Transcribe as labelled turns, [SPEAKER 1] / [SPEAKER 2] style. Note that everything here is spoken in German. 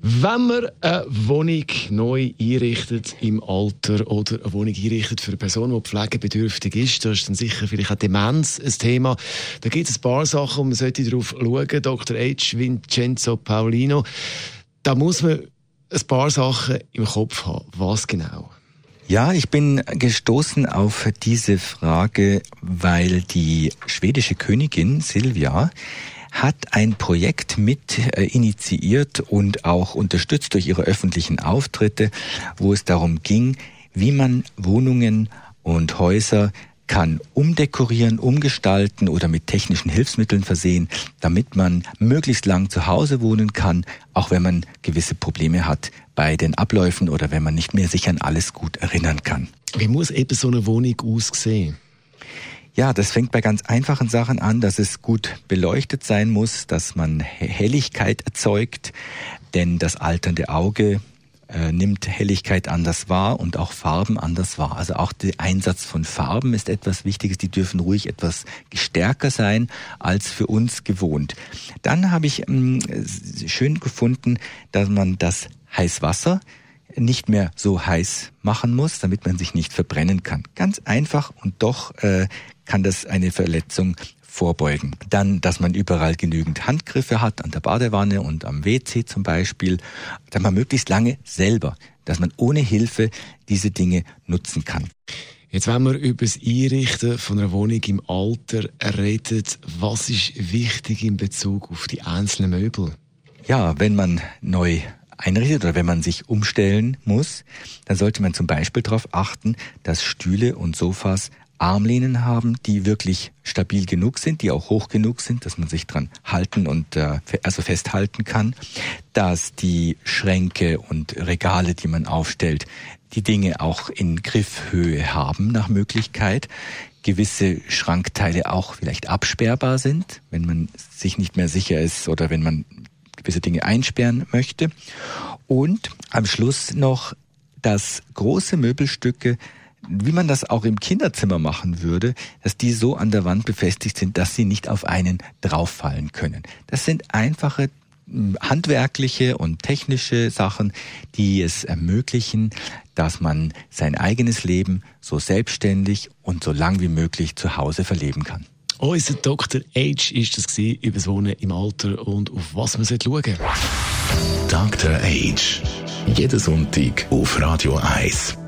[SPEAKER 1] Wenn man eine Wohnung neu einrichtet im Alter oder eine Wohnung einrichtet für eine Person, die pflegebedürftig ist, da ist dann sicher vielleicht auch Demenz ein Thema. Da gibt es ein paar Sachen, man sollte darauf schauen. Dr. H. Vincenzo Paolino, da muss man ein paar Sachen im Kopf haben. Was genau?
[SPEAKER 2] Ja, ich bin gestoßen auf diese Frage, weil die schwedische Königin Silvia hat ein Projekt mit äh, initiiert und auch unterstützt durch ihre öffentlichen Auftritte, wo es darum ging, wie man Wohnungen und Häuser kann umdekorieren, umgestalten oder mit technischen Hilfsmitteln versehen, damit man möglichst lang zu Hause wohnen kann, auch wenn man gewisse Probleme hat bei den Abläufen oder wenn man nicht mehr sich an alles gut erinnern kann.
[SPEAKER 1] Wie muss eben so eine Wohnung aussehen?
[SPEAKER 2] Ja, das fängt bei ganz einfachen Sachen an, dass es gut beleuchtet sein muss, dass man Helligkeit erzeugt, denn das alternde Auge äh, nimmt Helligkeit anders wahr und auch Farben anders wahr. Also auch der Einsatz von Farben ist etwas Wichtiges. Die dürfen ruhig etwas stärker sein als für uns gewohnt. Dann habe ich mh, mm, schön gefunden, dass man das Heißwasser nicht mehr so heiß machen muss, damit man sich nicht verbrennen kann. Ganz einfach und doch äh, kann das eine Verletzung vorbeugen. Dann, dass man überall genügend Handgriffe hat, an der Badewanne und am WC zum Beispiel, dass man möglichst lange selber, dass man ohne Hilfe diese Dinge nutzen kann.
[SPEAKER 1] Jetzt, wenn wir über das Einrichten von einer Wohnung im Alter reden, was ist wichtig in Bezug auf die einzelnen Möbel?
[SPEAKER 2] Ja, wenn man neu einrichtet oder wenn man sich umstellen muss, dann sollte man zum Beispiel darauf achten, dass Stühle und Sofas Armlehnen haben, die wirklich stabil genug sind, die auch hoch genug sind, dass man sich dran halten und äh, also festhalten kann, dass die Schränke und Regale, die man aufstellt, die Dinge auch in Griffhöhe haben nach Möglichkeit, gewisse Schrankteile auch vielleicht absperrbar sind, wenn man sich nicht mehr sicher ist oder wenn man gewisse Dinge einsperren möchte. Und am Schluss noch, dass große Möbelstücke wie man das auch im Kinderzimmer machen würde, dass die so an der Wand befestigt sind, dass sie nicht auf einen drauffallen können. Das sind einfache handwerkliche und technische Sachen, die es ermöglichen, dass man sein eigenes Leben so selbstständig und so lang wie möglich zu Hause verleben kann.
[SPEAKER 1] Unser Dr. H ist das über das Wohnen im Alter und auf was man schauen sollte.
[SPEAKER 3] Dr. H. Jeden Sonntag auf Radio 1.